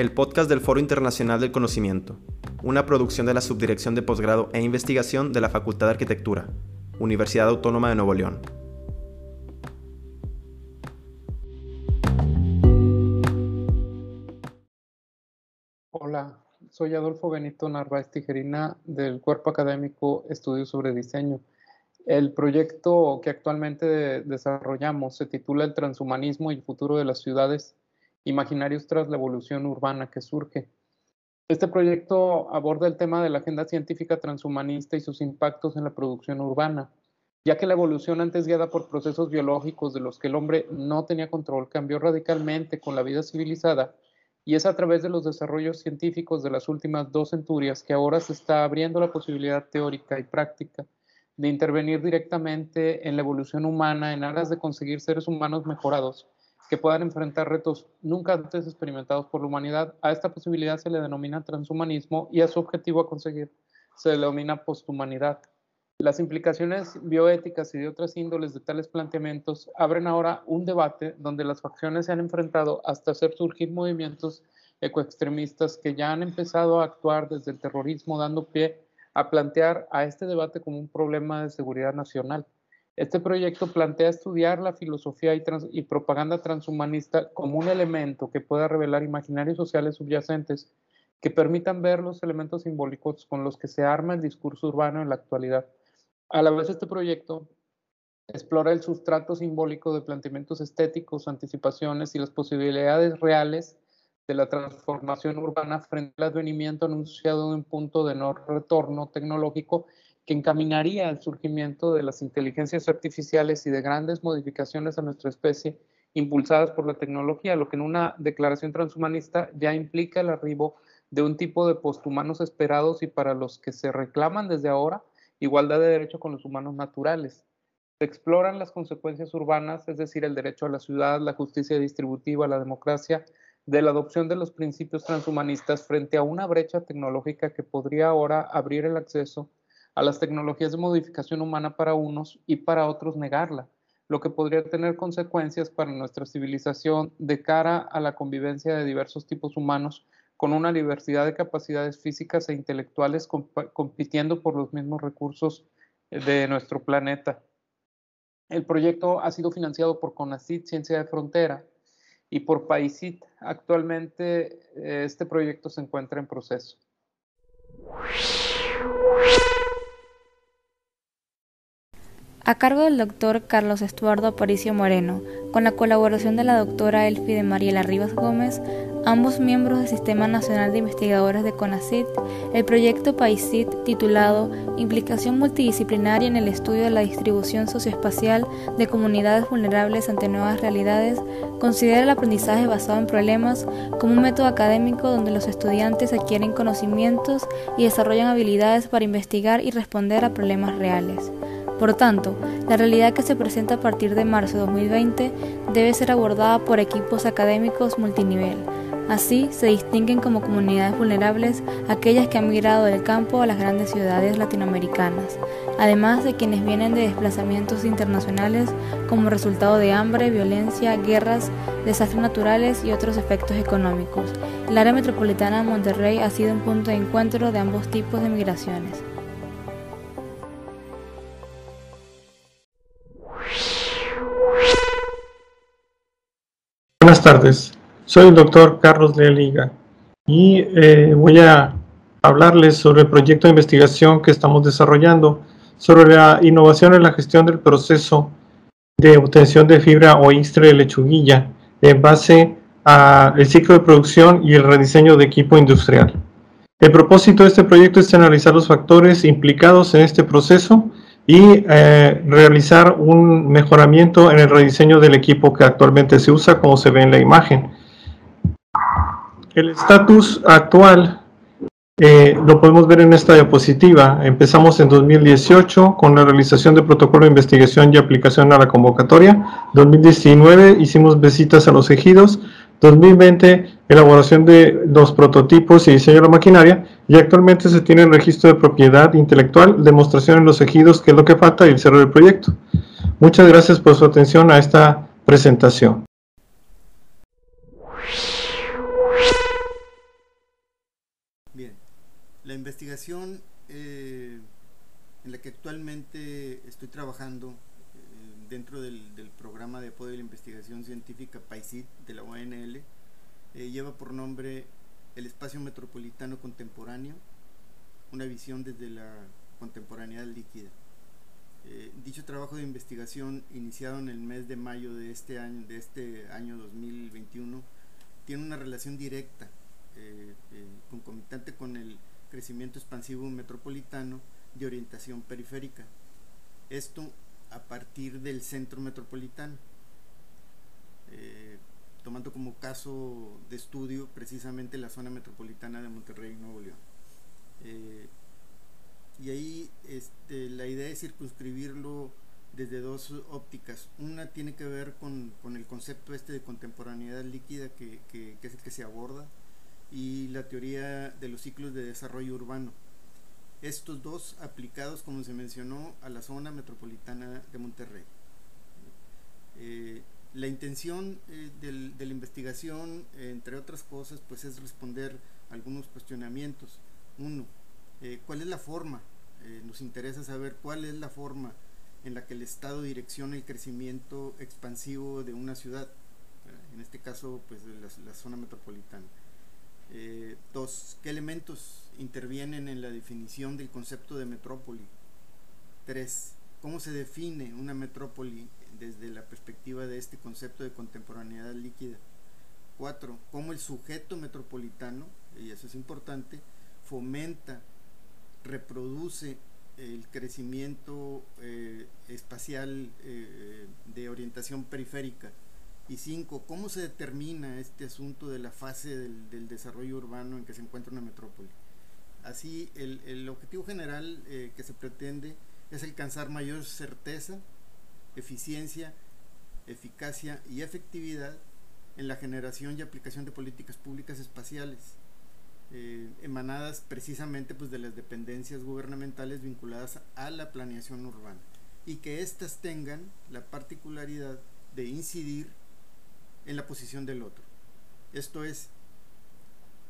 el podcast del Foro Internacional del Conocimiento, una producción de la Subdirección de Posgrado e Investigación de la Facultad de Arquitectura, Universidad Autónoma de Nuevo León. Hola, soy Adolfo Benito Narváez Tijerina del Cuerpo Académico Estudios sobre Diseño. El proyecto que actualmente desarrollamos se titula El transhumanismo y el futuro de las ciudades imaginarios tras la evolución urbana que surge. Este proyecto aborda el tema de la agenda científica transhumanista y sus impactos en la producción urbana, ya que la evolución antes guiada por procesos biológicos de los que el hombre no tenía control cambió radicalmente con la vida civilizada y es a través de los desarrollos científicos de las últimas dos centurias que ahora se está abriendo la posibilidad teórica y práctica de intervenir directamente en la evolución humana en aras de conseguir seres humanos mejorados que puedan enfrentar retos nunca antes experimentados por la humanidad. A esta posibilidad se le denomina transhumanismo y a su objetivo a conseguir se denomina posthumanidad. Las implicaciones bioéticas y de otras índoles de tales planteamientos abren ahora un debate donde las facciones se han enfrentado hasta hacer surgir movimientos ecoextremistas que ya han empezado a actuar desde el terrorismo, dando pie a plantear a este debate como un problema de seguridad nacional. Este proyecto plantea estudiar la filosofía y, propaganda transhumanista como un elemento que pueda revelar imaginarios sociales subyacentes que permitan ver los elementos simbólicos con los que se arma el discurso urbano en la actualidad. A la vez, este proyecto explora el sustrato simbólico de planteamientos estéticos, anticipaciones y las posibilidades reales de la transformación urbana frente al advenimiento anunciado de un punto de no retorno tecnológico que encaminaría al surgimiento de las inteligencias artificiales y de grandes modificaciones a nuestra especie impulsadas por la tecnología, lo que en una declaración transhumanista ya implica el arribo de un tipo de posthumanos esperados y para los que se reclaman desde ahora igualdad de derecho con los humanos naturales. Se exploran las consecuencias urbanas, es decir, el derecho a la ciudad, la justicia distributiva, la democracia, de la adopción de los principios transhumanistas frente a una brecha tecnológica que podría ahora abrir el acceso a las tecnologías de modificación humana para unos y para otros negarla, lo que podría tener consecuencias para nuestra civilización de cara a la convivencia de diversos tipos humanos con una diversidad de capacidades físicas e intelectuales compitiendo por los mismos recursos de nuestro planeta. El proyecto ha sido financiado por CONACYT Ciencia de Frontera y por PAICIT. Actualmente eh, este proyecto se encuentra en proceso. A cargo del doctor Carlos Estuardo Aparicio Moreno, con la colaboración de la doctora Elfi de Mariela Rivas Gómez, ambos miembros del Sistema Nacional de Investigadores de CONACIT, el proyecto PAICIT titulado Implicación multidisciplinaria en el estudio de la distribución socioespacial de comunidades vulnerables ante nuevas realidades, considera el aprendizaje basado en problemas como un método académico donde los estudiantes adquieren conocimientos y desarrollan habilidades para investigar y responder a problemas reales. Por tanto, la realidad que se presenta a partir de marzo de 2020 debe ser abordada por equipos académicos multinivel. Así se distinguen como comunidades vulnerables aquellas que han migrado del campo a las grandes ciudades latinoamericanas, además de quienes vienen de desplazamientos internacionales como resultado de hambre, violencia, guerras, desastres naturales y otros efectos económicos. El área metropolitana de Monterrey ha sido un punto de encuentro de ambos tipos de migraciones. Soy el doctor Carlos de Liga y eh, voy a hablarles sobre el proyecto de investigación que estamos desarrollando sobre la innovación en la gestión del proceso de obtención de fibra o extra de lechuguilla en base al ciclo de producción y el rediseño de equipo industrial. El propósito de este proyecto es analizar los factores implicados en este proceso y eh, realizar un mejoramiento en el rediseño del equipo que actualmente se usa, como se ve en la imagen. El estatus actual eh, lo podemos ver en esta diapositiva. Empezamos en 2018 con la realización de protocolo de investigación y aplicación a la convocatoria. 2019 hicimos visitas a los ejidos. 2020, elaboración de los prototipos y diseño de la maquinaria, y actualmente se tiene el registro de propiedad intelectual, demostración en los ejidos, que es lo que falta, y el cierre del proyecto. Muchas gracias por su atención a esta presentación. Bien, la investigación eh, en la que actualmente estoy trabajando dentro del, programa de apoyo de la investigación científica PAICIT de la ONL eh, lleva por nombre El Espacio Metropolitano Contemporáneo, una visión desde la contemporaneidad líquida. dicho trabajo de investigación iniciado en el mes de mayo de este año, de este año 2021 tiene una relación directa concomitante con el crecimiento expansivo metropolitano de orientación periférica. Esto a partir del centro metropolitano, eh, tomando como caso de estudio precisamente la zona metropolitana de Monterrey, Nuevo León. Eh, y ahí este, la idea es circunscribirlo desde dos ópticas. Una tiene que ver con, el concepto este de contemporaneidad líquida que, que es el que se aborda y la teoría de los ciclos de desarrollo urbano. Estos dos aplicados, como se mencionó, a la zona metropolitana de Monterrey. Eh, la intención eh, de la investigación, entre otras cosas, pues es responder algunos cuestionamientos. Uno, eh, ¿cuál es la forma? nos interesa saber cuál es la forma en la que el Estado direcciona el crecimiento expansivo de una ciudad, en este caso, pues de la zona metropolitana. Eh, dos, ¿qué elementos intervienen en la definición del concepto de metrópoli? Tres, ¿cómo se define una metrópoli desde la perspectiva de este concepto de contemporaneidad líquida? Cuatro, ¿cómo el sujeto metropolitano, y eso es importante, fomenta, reproduce el crecimiento eh, espacial eh, de orientación periférica y cinco, ¿cómo se determina este asunto de la fase del, desarrollo urbano en que se encuentra una metrópoli? Así, el, objetivo general eh, que se pretende es alcanzar mayor certeza, eficiencia, eficacia y efectividad en la generación y aplicación de políticas públicas espaciales, eh, emanadas precisamente pues, de las dependencias gubernamentales vinculadas a la planeación urbana, y que éstas tengan la particularidad de incidir en la posición del otro. Esto es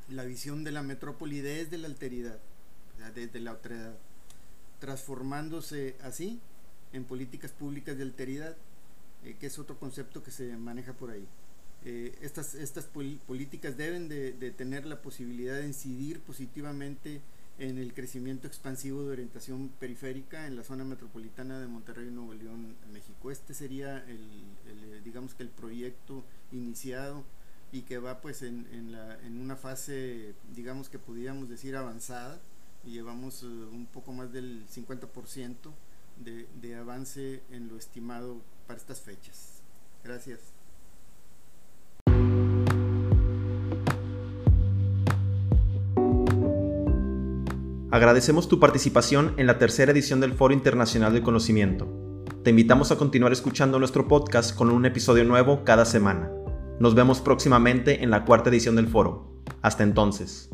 la visión de la metrópoli desde la alteridad, desde la otredad, transformándose así en políticas públicas de alteridad, eh, que es otro concepto que se maneja por ahí. Eh, estas estas políticas deben de, tener la posibilidad de incidir positivamente en el crecimiento expansivo de orientación periférica en la zona metropolitana de Monterrey, Nuevo León, México. Este sería el, eh, digamos que el proyecto iniciado y que va pues en, en, la, en una fase, digamos que podríamos decir avanzada, y llevamos eh, un poco más del 50% de, de avance en lo estimado para estas fechas. Gracias. Agradecemos tu participación en la tercera edición del Foro Internacional del Conocimiento. Te invitamos a continuar escuchando nuestro podcast con un episodio nuevo cada semana. Nos vemos próximamente en la cuarta edición del foro. Hasta entonces.